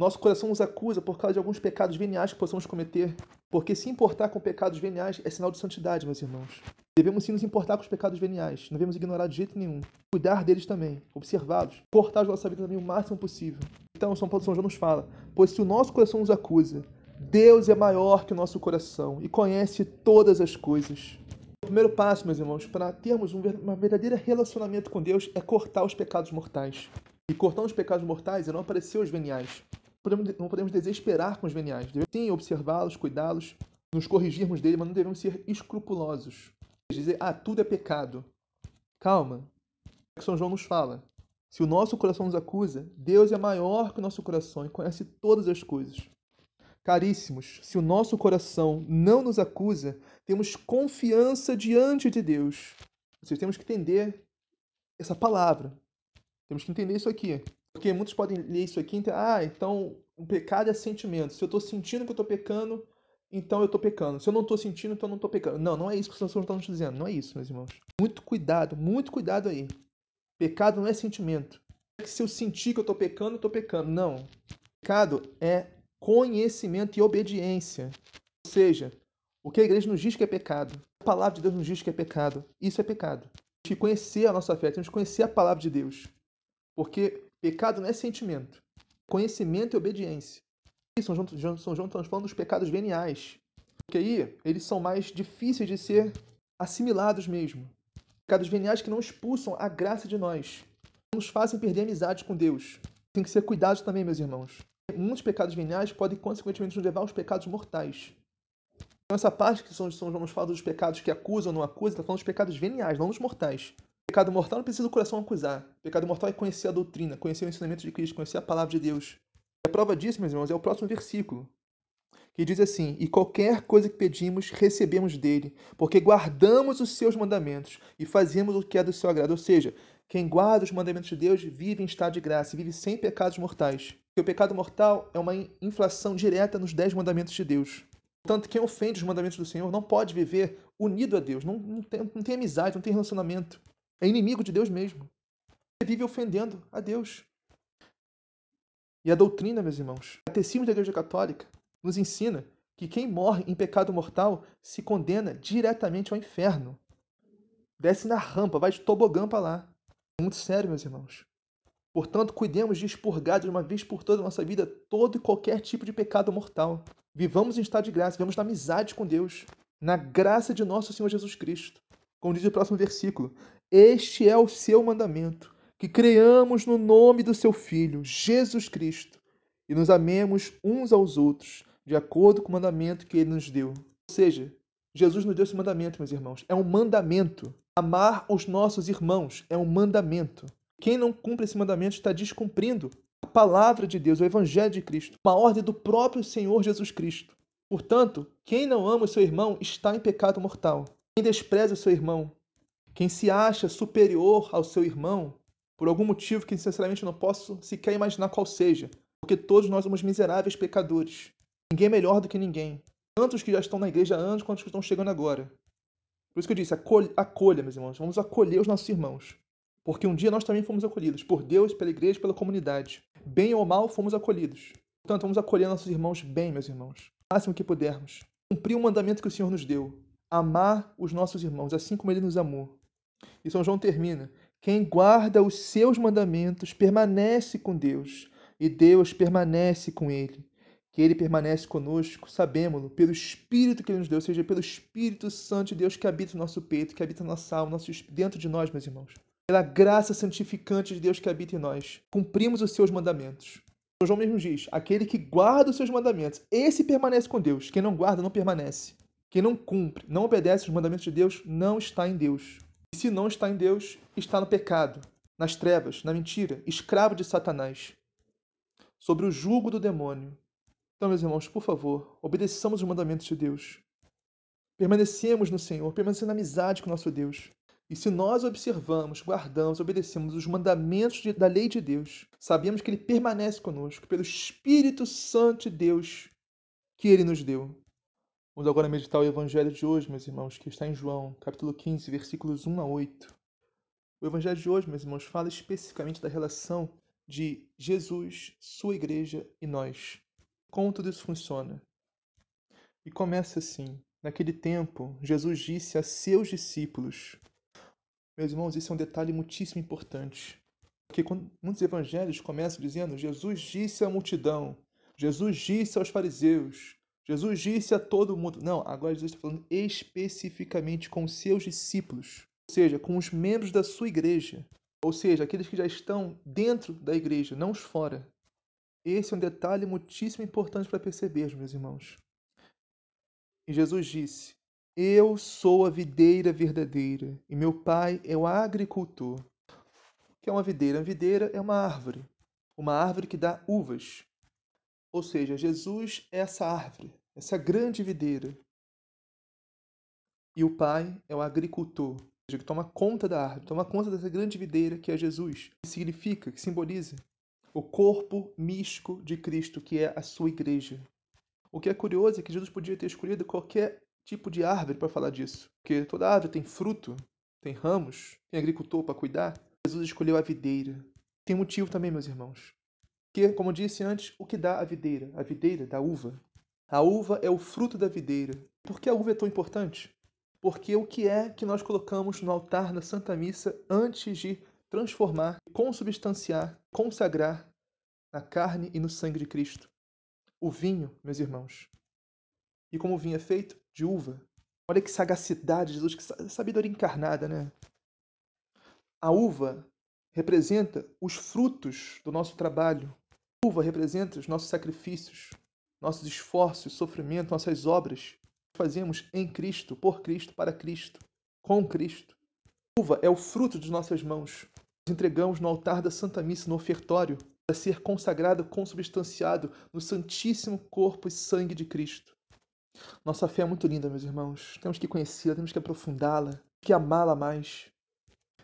nosso coração nos acusa por causa de alguns pecados veniais que possamos cometer, porque se importar com pecados veniais é sinal de santidade, meus irmãos. Devemos sim nos importar com os pecados veniais, não devemos ignorar de jeito nenhum. Cuidar deles também, observá-los, cortar a nossa vida também o máximo possível. Então, São Paulo São João nos fala: Pois se o nosso coração nos acusa, Deus é maior que o nosso coração e conhece todas as coisas. O primeiro passo, meus irmãos, para termos um verdadeiro relacionamento com Deus é cortar os pecados mortais. E cortar os pecados mortais é não aparecer os veniais. Não podemos desesperar com os veniais. Devemos sim observá-los, cuidá-los, nos corrigirmos dele, mas não devemos ser escrupulosos. Dizer, ah, tudo é pecado. Calma. É que São João nos fala. Se o nosso coração nos acusa, Deus é maior que o nosso coração e conhece todas as coisas. Caríssimos, se o nosso coração não nos acusa, temos confiança diante de Deus. Vocês temos que entender essa palavra. Temos que entender isso aqui. Porque muitos podem ler isso aqui e entender, ah, então o pecado é sentimento. Se eu estou sentindo que eu estou pecando, então eu estou pecando. Se eu não estou sentindo, então eu não estou pecando. Não, não é isso que o Senhor está nos dizendo. Não é isso, meus irmãos. Muito cuidado, muito cuidado aí. Pecado não é sentimento. É que se eu sentir que eu estou pecando, eu estou pecando. Não. Pecado é conhecimento e obediência. Ou seja, o que a igreja nos diz que é pecado, a palavra de Deus nos diz que é pecado, isso é pecado. Temos que conhecer a nossa fé, temos que conhecer a palavra de Deus. Porque pecado não é sentimento. Conhecimento e obediência. E São João, São João falando dos pecados veniais. Porque aí eles são mais difíceis de ser assimilados mesmo. Pecados veniais que não expulsam a graça de nós. Nos fazem perder a amizade com Deus. Tem que ser cuidado também, meus irmãos. Muitos pecados veniais podem, consequentemente, nos levar aos pecados mortais. Então, essa parte que São João nos fala dos pecados que acusam ou não acusam, está falando dos pecados veniais, não dos mortais. Pecado mortal não precisa do coração acusar. Pecado mortal é conhecer a doutrina, conhecer o ensinamento de Cristo, conhecer a palavra de Deus. E a prova disso, meus irmãos, é o próximo versículo, que diz assim: E qualquer coisa que pedimos, recebemos dele, porque guardamos os seus mandamentos e fazemos o que é do seu agrado. Ou seja, quem guarda os mandamentos de Deus vive em estado de graça, vive sem pecados mortais. Porque o pecado mortal é uma inflação direta nos dez mandamentos de Deus. Portanto, quem ofende os mandamentos do Senhor não pode viver unido a Deus, não, não, tem, não tem amizade, não tem relacionamento. É inimigo de Deus mesmo. Ele vive ofendendo a Deus. E a doutrina, meus irmãos, o catecismo da Igreja Católica nos ensina que quem morre em pecado mortal se condena diretamente ao inferno. Desce na rampa, vai de tobogã para lá. É muito sério, meus irmãos. Portanto, cuidemos de expurgar de uma vez por toda a nossa vida todo e qualquer tipo de pecado mortal. Vivamos em estado de graça, vivamos na amizade com Deus, na graça de nosso Senhor Jesus Cristo. Como diz o próximo versículo: Este é o seu mandamento, que creamos no nome do seu Filho, Jesus Cristo, e nos amemos uns aos outros, de acordo com o mandamento que ele nos deu. Ou seja, Jesus nos deu esse mandamento, meus irmãos. É um mandamento. Amar os nossos irmãos é um mandamento. Quem não cumpre esse mandamento está descumprindo a palavra de Deus, o Evangelho de Cristo, uma ordem do próprio Senhor Jesus Cristo. Portanto, quem não ama o seu irmão está em pecado mortal. Quem despreza o seu irmão, quem se acha superior ao seu irmão, por algum motivo que sinceramente não posso sequer imaginar qual seja, porque todos nós somos miseráveis pecadores. Ninguém é melhor do que ninguém. Tanto os que já estão na igreja há anos quanto os que estão chegando agora. Por isso que eu disse, acolha, acolha, meus irmãos. Vamos acolher os nossos irmãos. Porque um dia nós também fomos acolhidos, por Deus, pela igreja, pela comunidade. Bem ou mal, fomos acolhidos. Portanto, vamos acolher nossos irmãos bem, meus irmãos. Máximo que pudermos. Cumprir o mandamento que o Senhor nos deu. Amar os nossos irmãos, assim como Ele nos amou. E São João termina. Quem guarda os seus mandamentos permanece com Deus, e Deus permanece com ele. Que ele permanece conosco, sabemos-lo, pelo Espírito que ele nos deu, ou seja, pelo Espírito Santo de Deus que habita no nosso peito, que habita na nossa alma, nosso, dentro de nós, meus irmãos pela graça santificante de Deus que habita em nós, cumprimos os seus mandamentos. O João mesmo diz: aquele que guarda os seus mandamentos, esse permanece com Deus. Quem não guarda, não permanece. Quem não cumpre, não obedece os mandamentos de Deus, não está em Deus. E se não está em Deus, está no pecado, nas trevas, na mentira, escravo de Satanás, sobre o jugo do demônio. Então, meus irmãos, por favor, obedeçamos os mandamentos de Deus. Permanecemos no Senhor, permanecemos na amizade com nosso Deus. E se nós observamos, guardamos, obedecemos os mandamentos de, da lei de Deus, sabemos que Ele permanece conosco pelo Espírito Santo de Deus que Ele nos deu. Vamos agora meditar o Evangelho de hoje, meus irmãos, que está em João, capítulo 15, versículos 1 a 8. O Evangelho de hoje, meus irmãos, fala especificamente da relação de Jesus, sua igreja e nós. Como tudo isso funciona. E começa assim: Naquele tempo, Jesus disse a seus discípulos: meus irmãos, isso é um detalhe muitíssimo importante. Porque muitos evangelhos começam dizendo Jesus disse à multidão, Jesus disse aos fariseus, Jesus disse a todo mundo. Não, agora Jesus está falando especificamente com seus discípulos, ou seja, com os membros da sua igreja, ou seja, aqueles que já estão dentro da igreja, não os fora. Esse é um detalhe muitíssimo importante para perceber, meus irmãos. E Jesus disse: eu sou a videira verdadeira e meu pai é o agricultor. O que é uma videira? A videira é uma árvore, uma árvore que dá uvas. Ou seja, Jesus é essa árvore, essa grande videira. E o pai é o agricultor, que toma conta da árvore, toma conta dessa grande videira que é Jesus, que significa, que simboliza o corpo místico de Cristo, que é a sua igreja. O que é curioso é que Jesus podia ter escolhido qualquer tipo de árvore para falar disso. Porque toda árvore tem fruto, tem ramos, tem agricultor para cuidar. Jesus escolheu a videira. Tem motivo também, meus irmãos. Porque, como disse antes, o que dá a videira? A videira dá uva. A uva é o fruto da videira. Por que a uva é tão importante? Porque o que é que nós colocamos no altar da Santa Missa antes de transformar, consubstanciar, consagrar na carne e no sangue de Cristo. O vinho, meus irmãos. E como o vinho é feito? De uva. Olha que sagacidade, Jesus, que sabedoria encarnada, né? A uva representa os frutos do nosso trabalho. A uva representa os nossos sacrifícios, nossos esforços, sofrimento, nossas obras fazemos em Cristo, por Cristo, para Cristo, com Cristo. A uva é o fruto de nossas mãos. Nós entregamos no altar da Santa Missa, no ofertório, para ser consagrado, consubstanciado no santíssimo corpo e sangue de Cristo. Nossa fé é muito linda, meus irmãos. Temos que conhecê-la, temos que aprofundá-la, que amá-la mais.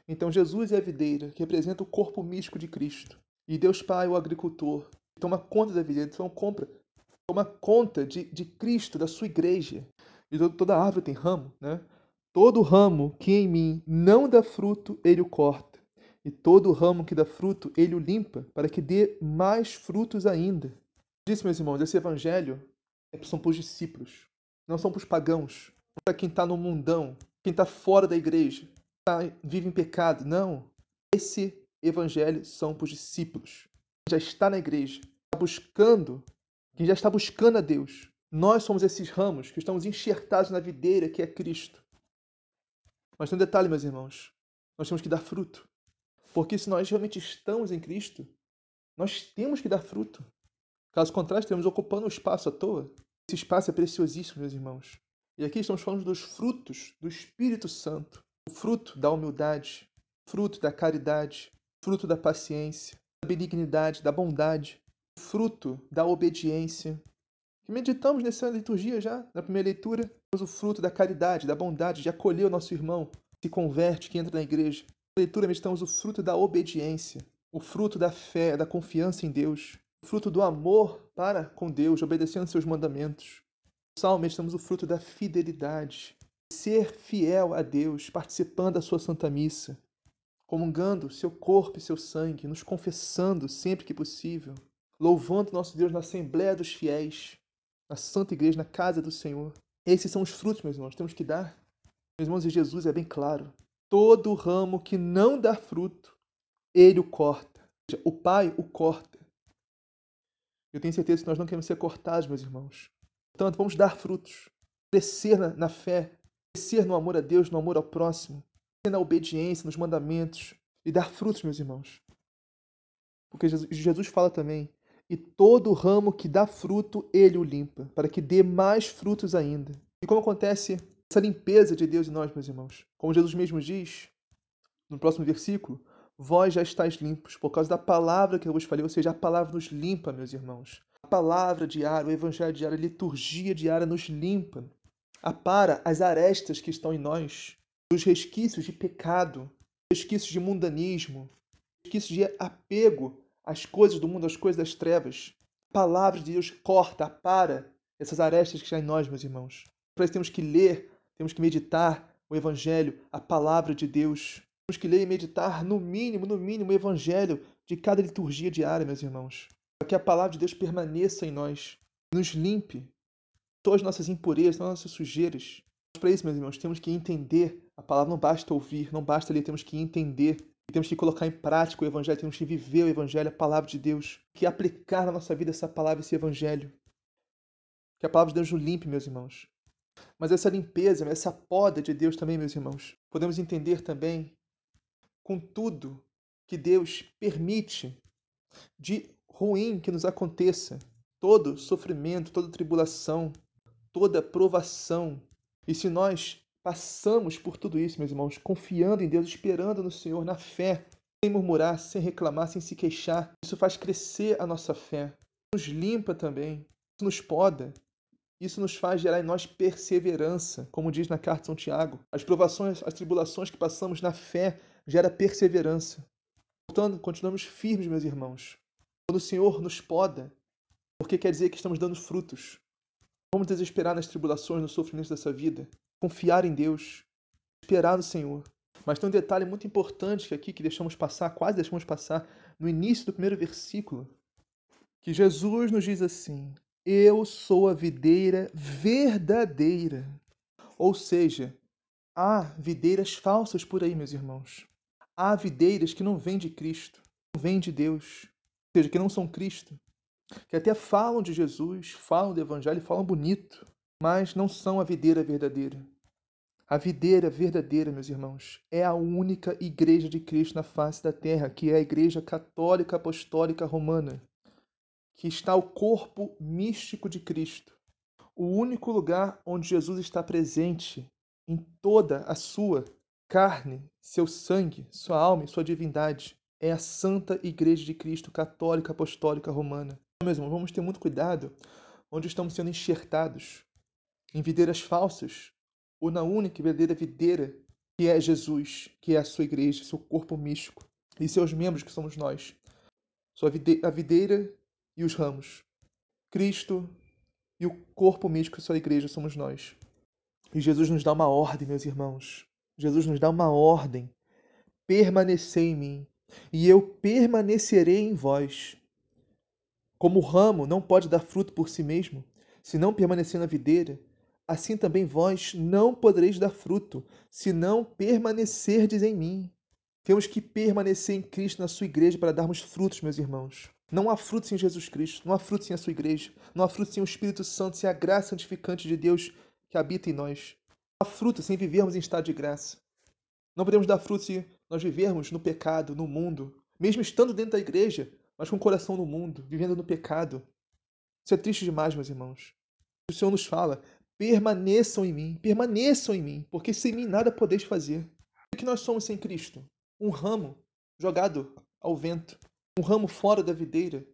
Então, Jesus é a videira, que representa o corpo místico de Cristo. E Deus Pai, o agricultor, que toma conta da videira, então compra, toma conta de, de Cristo, da sua igreja. E toda árvore tem ramo, né? Todo ramo que em mim não dá fruto, ele o corta. E todo ramo que dá fruto, ele o limpa, para que dê mais frutos ainda. Disse, meus irmãos, esse evangelho é, são para os discípulos, não são para os pagãos, para quem está no mundão, quem está fora da igreja, tá, vive em pecado. Não. Esse evangelho são para os discípulos. Já está na igreja, está buscando, quem já está buscando a Deus. Nós somos esses ramos que estamos enxertados na videira que é Cristo. Mas tem um detalhe, meus irmãos. Nós temos que dar fruto. Porque se nós realmente estamos em Cristo, nós temos que dar fruto. Caso contrário, estaremos ocupando o espaço à toa. Esse espaço é preciosíssimo, meus irmãos. E aqui estamos falando dos frutos do Espírito Santo o fruto da humildade, fruto da caridade, fruto da paciência, da benignidade, da bondade, fruto da obediência. Que meditamos nessa liturgia já, na primeira leitura, o fruto da caridade, da bondade, de acolher o nosso irmão que se converte, que entra na igreja. Na leitura meditamos o fruto da obediência, o fruto da fé, da confiança em Deus, o fruto do amor para com Deus, obedecendo seus mandamentos. No salmo meditamos o fruto da fidelidade, ser fiel a Deus, participando da sua Santa Missa, comungando seu corpo e seu sangue, nos confessando sempre que possível, louvando nosso Deus na Assembleia dos Fiéis, na Santa Igreja, na casa do Senhor. Esses são os frutos, meus irmãos, temos que dar. Meus irmãos, e Jesus é bem claro. Todo ramo que não dá fruto, ele o corta. O Pai o corta. Eu tenho certeza que nós não queremos ser cortados, meus irmãos. Portanto, vamos dar frutos, crescer na, na fé, crescer no amor a Deus, no amor ao próximo, na obediência, nos mandamentos e dar frutos, meus irmãos. Porque Jesus fala também: e todo ramo que dá fruto, ele o limpa, para que dê mais frutos ainda. E como acontece essa limpeza de Deus em nós, meus irmãos? Como Jesus mesmo diz no próximo versículo: Vós já estáis limpos por causa da palavra que eu vos falei, ou seja, a palavra nos limpa, meus irmãos. A palavra diária, o evangelho diário, a liturgia diária nos limpa, apara as arestas que estão em nós, os resquícios de pecado, resquícios de mundanismo, resquícios de apego às coisas do mundo, às coisas das trevas. A palavra de Deus corta, apara essas arestas que estão em nós, meus irmãos. Para isso temos que ler, temos que meditar o Evangelho, a palavra de Deus. Temos que ler e meditar, no mínimo, no mínimo, o Evangelho de cada liturgia diária, meus irmãos. Para que a palavra de Deus permaneça em nós, nos limpe, todas as nossas impurezas, todas as nossas sujeiras. Para isso, meus irmãos, temos que entender. A palavra não basta ouvir, não basta ler, temos que entender. E temos que colocar em prática o Evangelho, temos que viver o Evangelho, a palavra de Deus. Que aplicar na nossa vida essa palavra, esse Evangelho. Que a palavra de Deus nos limpe, meus irmãos. Mas essa limpeza, essa poda de Deus também, meus irmãos, podemos entender também com tudo que Deus permite de ruim que nos aconteça, todo sofrimento, toda tribulação, toda provação. E se nós passamos por tudo isso, meus irmãos, confiando em Deus, esperando no Senhor, na fé, sem murmurar, sem reclamar, sem se queixar, isso faz crescer a nossa fé, nos limpa também, isso nos poda, isso nos faz gerar em nós perseverança, como diz na carta de São Tiago. As provações, as tribulações que passamos na fé gera perseverança. Portanto, continuamos firmes, meus irmãos. Quando o Senhor nos poda, porque quer dizer que estamos dando frutos. Vamos desesperar nas tribulações, nos sofrimentos dessa vida, confiar em Deus, esperar no Senhor. Mas tem um detalhe muito importante aqui que deixamos passar, quase deixamos passar, no início do primeiro versículo, que Jesus nos diz assim: Eu sou a videira verdadeira. Ou seja, há videiras falsas por aí, meus irmãos. há videiras que não vêm de Cristo, não vêm de Deus, ou seja, que não são Cristo, que até falam de Jesus, falam do Evangelho, falam bonito, mas não são a videira verdadeira. A videira verdadeira, meus irmãos, é a única igreja de Cristo na face da terra, que é a Igreja Católica Apostólica Romana, que está o corpo místico de Cristo, o único lugar onde Jesus está presente em toda a sua carne, seu sangue, sua alma e sua divindade. É a Santa Igreja de Cristo Católica Apostólica Romana. Meus irmãos, vamos ter muito cuidado onde estamos sendo enxertados em videiras falsas ou na única e verdadeira videira que é Jesus, que é a sua igreja, seu corpo místico e seus membros que somos nós. Sua a videira e os ramos. Cristo e o corpo místico, sua igreja, somos nós. E Jesus nos dá uma ordem, meus irmãos. Jesus nos dá uma ordem. Permanecei em mim, e eu permanecerei em vós. Como o ramo não pode dar fruto por si mesmo, se não permanecer na videira, assim também vós não podereis dar fruto, se não permanecerdes em mim. Temos que permanecer em Cristo na sua igreja para darmos frutos, meus irmãos. Não há fruto sem Jesus Cristo, não há fruto sem a sua igreja, não há fruto sem o Espírito Santo, sem a graça santificante de Deus que habita em nós. Não há fruto sem vivermos em estado de graça. Não podemos dar fruto se nós vivermos no pecado, no mundo, mesmo estando dentro da igreja, mas com o coração no mundo, vivendo no pecado. Isso é triste demais, meus irmãos. O Senhor nos fala: permaneçam em mim, permaneçam em mim, porque sem mim nada podeis fazer. O que nós somos sem Cristo? Um ramo jogado ao vento um ramo fora da videira,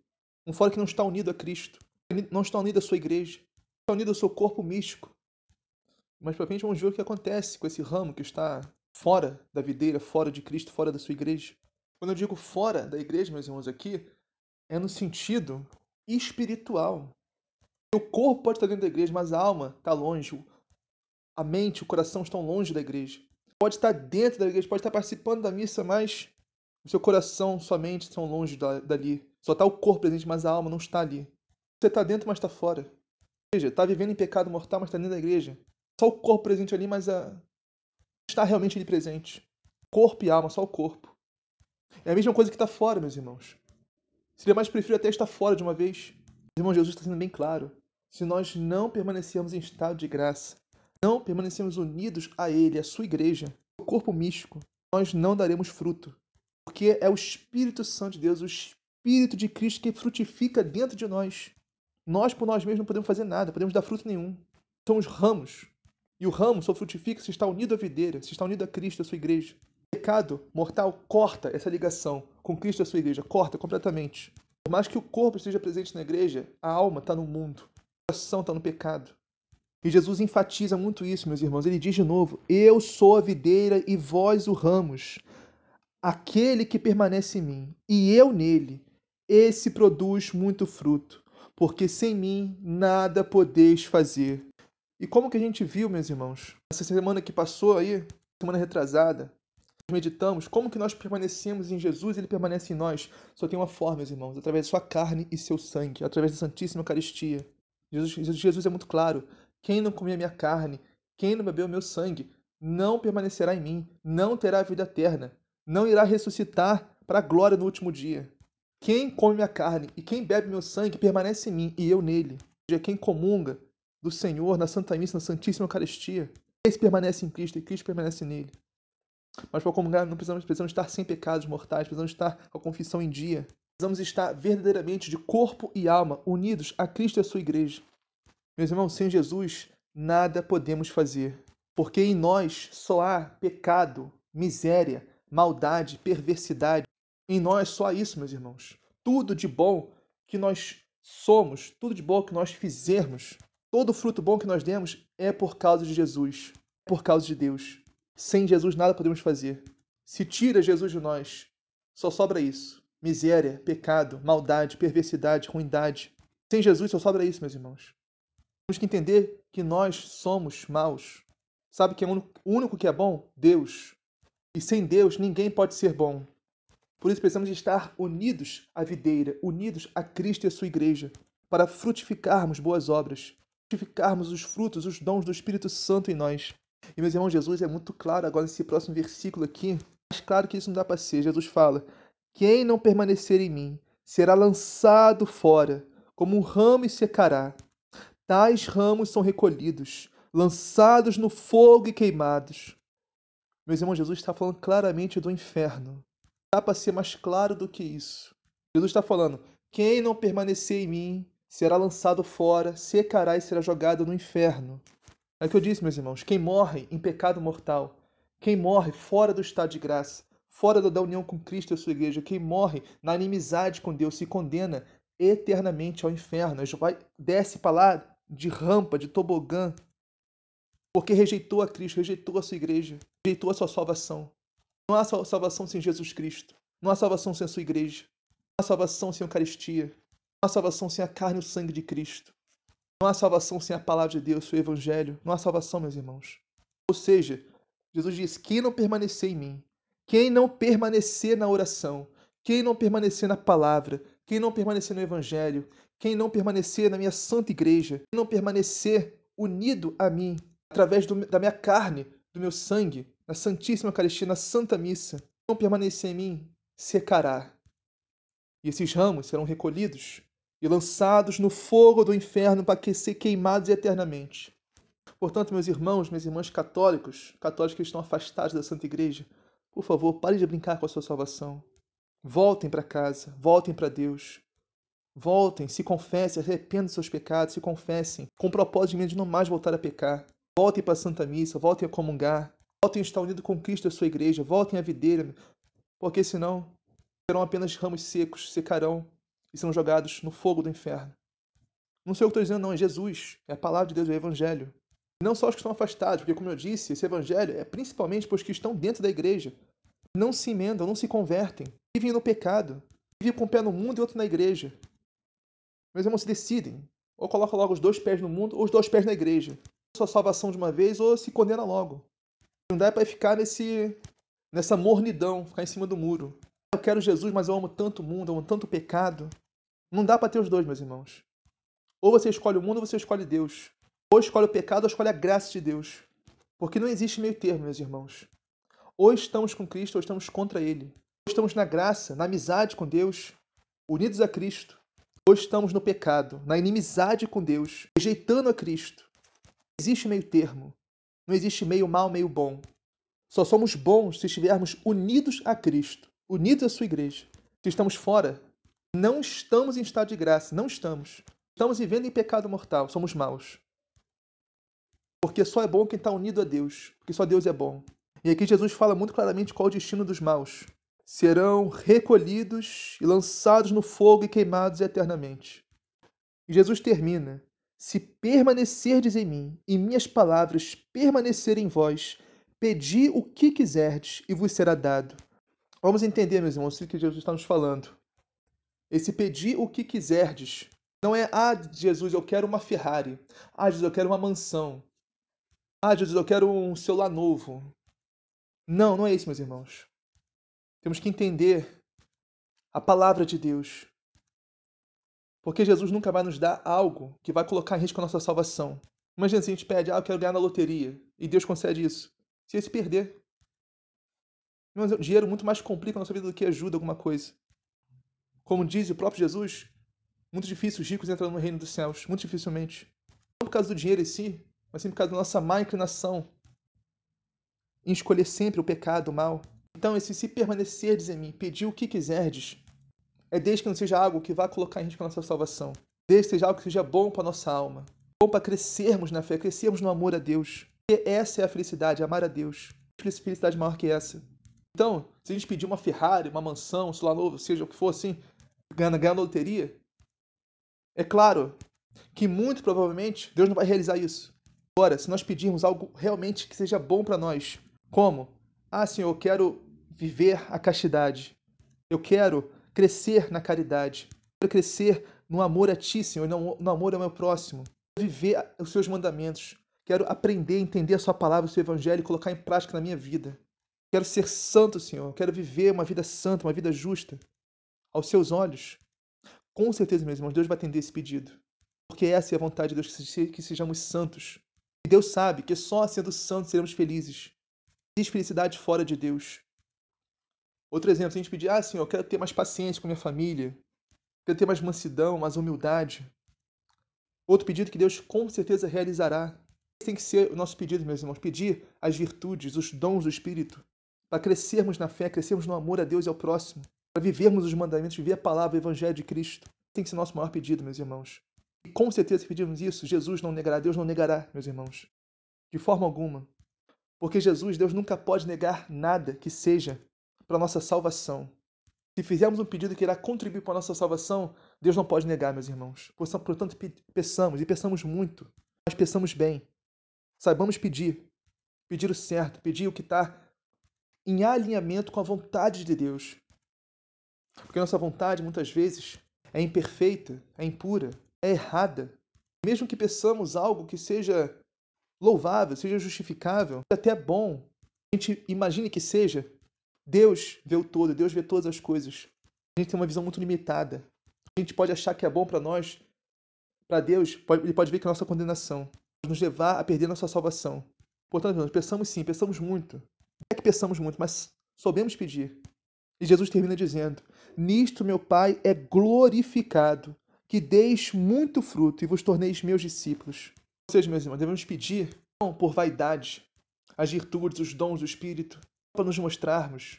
um fora que não está unido a Cristo, não está unido à sua igreja, não está unido ao seu corpo místico. Mas para frente vamos ver o que acontece com esse ramo que está fora da videira, fora de Cristo, fora da sua igreja. Quando eu digo fora da igreja, meus irmãos, aqui, é no sentido espiritual. O corpo pode estar dentro da igreja, mas a alma está longe. A mente, o coração estão longe da igreja. Pode estar dentro da igreja, pode estar participando da missa, mas o seu coração, sua mente estão longe dali. Só está o corpo presente, mas a alma não está ali. Você está dentro, mas está fora. Ou seja, está vivendo em pecado mortal, mas está dentro da igreja. Só o corpo presente ali, mas a... está realmente ali presente. Corpo e alma, só o corpo. É a mesma coisa que está fora, meus irmãos. Seria mais preferível até estar fora de uma vez. Irmão, Jesus está sendo bem claro. Se nós não permanecermos em estado de graça, não permanecermos unidos a Ele, a sua igreja, o corpo místico, nós não daremos fruto. Porque é o Espírito Santo de Deus, o Espírito de Cristo que frutifica dentro de nós. Nós, por nós mesmos, não podemos fazer nada, podemos dar fruto nenhum. Somos ramos. E o ramo só frutifica se está unido à videira, se está unido a Cristo, a sua igreja. O pecado mortal corta essa ligação com Cristo e a sua igreja, corta completamente. Por mais que o corpo esteja presente na igreja, a alma está no mundo, coração está no pecado. E Jesus enfatiza muito isso, meus irmãos. Ele diz de novo: Eu sou a videira e vós o ramos. Aquele que permanece em mim e eu nele, esse produz muito fruto, porque sem mim nada podeis fazer. E como que a gente viu, meus irmãos, essa semana que passou aí, semana retrasada, meditamos como que nós permanecemos em Jesus, ele permanece em nós. Só tem uma forma, meus irmãos, através de sua carne e seu sangue, através da Santíssima Eucaristia. Jesus, Jesus é muito claro. Quem não comer minha carne, quem não beber o meu sangue, não permanecerá em mim, não terá a vida eterna não irá ressuscitar para a glória no último dia. Quem come minha carne e quem bebe meu sangue permanece em mim e eu nele. Já quem comunga do Senhor na Santa Missa, na Santíssima Eucaristia, esse permanece em Cristo e Cristo permanece nele. Mas para comungar não precisamos, precisamos estar sem pecados mortais, precisamos estar com a confissão em dia. Precisamos estar verdadeiramente de corpo e alma unidos a Cristo e a sua igreja. Meus irmãos, sem Jesus nada podemos fazer, porque em nós só há pecado, miséria, maldade, perversidade. Em nós só isso, meus irmãos. Tudo de bom que nós somos, tudo de bom que nós fizermos, todo fruto bom que nós demos é por causa de Jesus, por causa de Deus. Sem Jesus nada podemos fazer. Se tira Jesus de nós, só sobra isso: miséria, pecado, maldade, perversidade, ruindade. Sem Jesus só sobra isso, meus irmãos. Temos que entender que nós somos maus. Sabe quem é o único que é bom? Deus. E sem Deus ninguém pode ser bom. Por isso precisamos estar unidos à videira, unidos a Cristo e a sua igreja, para frutificarmos boas obras, frutificarmos os frutos, os dons do Espírito Santo em nós. E meus irmãos, Jesus é muito claro agora nesse próximo versículo aqui, Mas claro que isso não dá para ser. Jesus fala: quem não permanecer em mim será lançado fora, como um ramo e secará. Tais ramos são recolhidos, lançados no fogo e queimados. Meus irmãos, Jesus está falando claramente do inferno. Dá para ser mais claro do que isso. Jesus está falando: quem não permanecer em mim será lançado fora, secará e será jogado no inferno. É o que eu disse, meus irmãos: quem morre em pecado mortal, quem morre fora do estado de graça, fora da união com Cristo e a sua igreja, quem morre na inimizade com Deus, se condena eternamente ao inferno. Vai, desce para lá de rampa, de tobogã, porque rejeitou a Cristo, rejeitou a sua igreja, rejeitou a sua salvação. Não há salvação sem Jesus Cristo. Não há salvação sem a sua igreja. Não há salvação sem a Eucaristia. Não há salvação sem a carne e o sangue de Cristo. Não há salvação sem a palavra de Deus, o Evangelho. Não há salvação, meus irmãos. Ou seja, Jesus diz: quem não permanecer em mim, quem não permanecer na oração, quem não permanecer na palavra, quem não permanecer no Evangelho, quem não permanecer na minha santa igreja, quem não permanecer unido a mim, através do, da minha carne, do meu sangue, na Santíssima Eucaristia, na Santa Missa, não permanecer em mim, secará. E esses ramos serão recolhidos e lançados no fogo do inferno para ser queimados eternamente. Portanto, meus irmãos, minhas irmãs católicos, católicos que estão afastados da Santa Igreja, por favor, parem de brincar com a sua salvação. Voltem para casa, voltem para Deus. Voltem, se confessem, arrependam dos seus pecados, se confessem, com o propósito de não mais voltar a pecar. Voltem para a Santa Missa, voltem a comungar, voltem a estar unidos com Cristo e a sua igreja, voltem à videira, porque senão serão apenas ramos secos, secarão e serão jogados no fogo do inferno. Não sei o que estou dizendo, não, é Jesus, é a palavra de Deus, é o Evangelho. Não só os que estão afastados, porque, como eu disse, esse Evangelho é principalmente para os que estão dentro da igreja. Não se emendam, não se convertem, vivem no pecado, vivem com um pé no mundo e outro na igreja. Meus irmãos se decidem, ou coloca logo os dois pés no mundo ou os dois pés na igreja. Sua salvação de uma vez ou se condena logo. Não dá para ficar nesse nessa mornidão, ficar em cima do muro. Eu quero Jesus, mas eu amo tanto o mundo, amo tanto o pecado. Não dá para ter os dois, meus irmãos. Ou você escolhe o mundo ou você escolhe Deus. Ou escolhe o pecado ou escolhe a graça de Deus. Porque não existe meio termo, meus irmãos. Ou estamos com Cristo ou estamos contra Ele. Ou estamos na graça, na amizade com Deus, unidos a Cristo. Ou estamos no pecado, na inimizade com Deus, rejeitando a Cristo. Não existe meio termo. Não existe meio mal, meio bom. Só somos bons se estivermos unidos a Cristo, unidos à sua igreja. Se estamos fora, não estamos em estado de graça, não estamos. Estamos vivendo em pecado mortal, somos maus. Porque só é bom quem está unido a Deus, porque só Deus é bom. E aqui Jesus fala muito claramente qual é o destino dos maus. Serão recolhidos e lançados no fogo e queimados eternamente. E Jesus termina: Se permanecerdes em mim e minhas palavras permanecerem em vós, pedi o que quiserdes e vos será dado. Vamos entender, meus irmãos, o que Jesus está nos falando. Esse pedir o que quiserdes. Não é, ah, Jesus, eu quero uma Ferrari. Ah, Jesus, eu quero uma mansão. Ah, Jesus, eu quero um celular novo. Não, não é isso, meus irmãos. Temos que entender a palavra de Deus. Porque Jesus nunca vai nos dar algo que vai colocar em risco a nossa salvação. Imagina se a gente pede, ah, eu quero ganhar na loteria, e Deus concede isso. Se ele se perder. Mas o dinheiro muito mais complica a nossa vida do que ajuda alguma coisa. Como diz o próprio Jesus, muito difícil os ricos entrarem no reino dos céus, muito dificilmente. Não por causa do dinheiro em si, mas sim por causa da nossa má inclinação em escolher sempre o pecado, o mal. Então, esse se permanecerdes em mim, pedir o que quiserdes, é desde que não seja algo que vá colocar em risco a nossa salvação. Desde que seja algo que seja bom para a nossa alma, bom para crescermos na fé, crescermos no amor a Deus. Porque essa é a felicidade, amar a Deus. Felicidade maior que essa. Então, se a gente pedir uma Ferrari, uma mansão, um celular novo, seja o que for assim, ganhar, ganhar loteria, é claro que muito provavelmente Deus não vai realizar isso. Agora, se nós pedirmos algo realmente que seja bom para nós, como? Ah, Senhor, eu quero viver a castidade. Eu quero crescer na caridade. Eu quero crescer no amor a Ti, Senhor, no, amor ao meu próximo. Quero viver os Seus mandamentos. Quero aprender, entender a Sua palavra, o Seu Evangelho e colocar em prática na minha vida. Quero ser santo, Senhor. Quero viver uma vida santa, uma vida justa aos seus olhos, com certeza, meus irmãos, Deus vai atender esse pedido. Porque essa é a vontade de Deus, que sejamos santos. E Deus sabe que só sendo santos seremos felizes. Existe felicidade fora de Deus. Outro exemplo, se a gente pedir, ah, Senhor, eu quero ter mais paciência com minha família, quero ter mais mansidão, mais humildade. Outro pedido que Deus com certeza realizará. Esse tem que ser o nosso pedido, meus irmãos, pedir as virtudes, os dons do Espírito, para crescermos na fé, crescermos no amor a Deus e ao próximo, para vivermos os mandamentos, viver a palavra, o Evangelho de Cristo. Tem que ser nosso maior pedido, meus irmãos. E com certeza, se pedirmos isso, Jesus não negará, Deus não negará, meus irmãos. De forma alguma. Porque Jesus, Deus nunca pode negar nada que seja para a nossa salvação. Se fizermos um pedido que irá contribuir para a nossa salvação, Deus não pode negar, meus irmãos. Portanto, peçamos, e peçamos muito, mas peçamos bem. Saibamos pedir. Pedir o certo, pedir o que está em alinhamento com a vontade de Deus. Porque nossa vontade, muitas vezes, é imperfeita, é impura, é errada. Mesmo que peçamos algo que seja louvável, seja justificável, até bom, a gente imagine que seja, Deus vê o todo, Deus vê todas as coisas. A gente tem uma visão muito limitada. A gente pode achar que é bom para nós, para Deus, pode, ele pode ver que é nossa condenação, pode nos levar a perder nossa salvação. Portanto, nós pensamos sim, pensamos muito. É que pensamos muito, mas soubemos pedir. E Jesus termina dizendo: Nisto meu Pai é glorificado, que deis muito fruto e vos torneis meus discípulos. Seja, meus irmãos, devemos pedir não por vaidade, as virtudes, os dons do Espírito, para nos mostrarmos,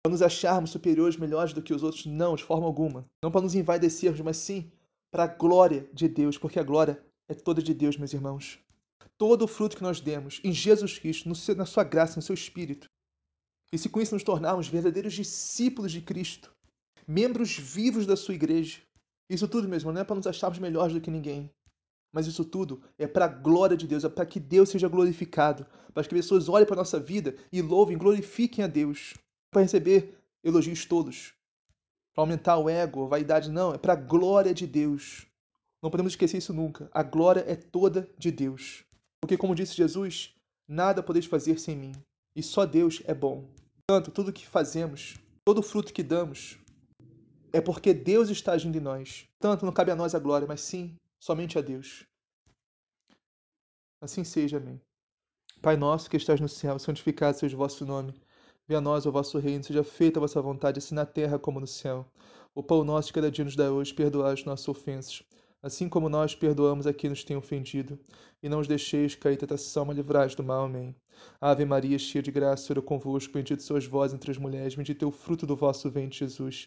para nos acharmos superiores, melhores do que os outros, não, de forma alguma. Não para nos envaidecermos, mas sim para a glória de Deus, porque a glória é toda de Deus, meus irmãos. Todo o fruto que nós demos em Jesus Cristo, no seu, na sua graça, no seu Espírito, e se com isso nos tornarmos verdadeiros discípulos de Cristo, membros vivos da sua igreja, isso tudo mesmo não é para nos acharmos melhores do que ninguém, mas isso tudo é para a glória de Deus, é para que Deus seja glorificado, para que pessoas olhem para a nossa vida e louvem, glorifiquem a Deus, para receber elogios todos, para aumentar o ego, a vaidade, não, é para a glória de Deus. Não podemos esquecer isso nunca. A glória é toda de Deus. Porque, como disse Jesus, nada podeis fazer sem mim, e só Deus é bom. Portanto, tudo que fazemos, todo fruto que damos, é porque Deus está agindo em nós. Tanto não cabe a nós a glória, mas sim somente a Deus. Assim seja, amém. Pai nosso que estás no céu, santificado seja o vosso nome. Venha a nós o vosso reino, seja feita a vossa vontade, assim na terra como no céu. O pão nosso de cada dia nos dá hoje, perdoai as nossas ofensas, assim como nós perdoamos a quem nos tem ofendido. E não os deixeis cair em tentação, mas livrai do mal. Amém. Ave Maria, cheia de graça, o Senhor é convosco, bendito sois vós entre as mulheres, bendito é o fruto do vosso ventre, Jesus.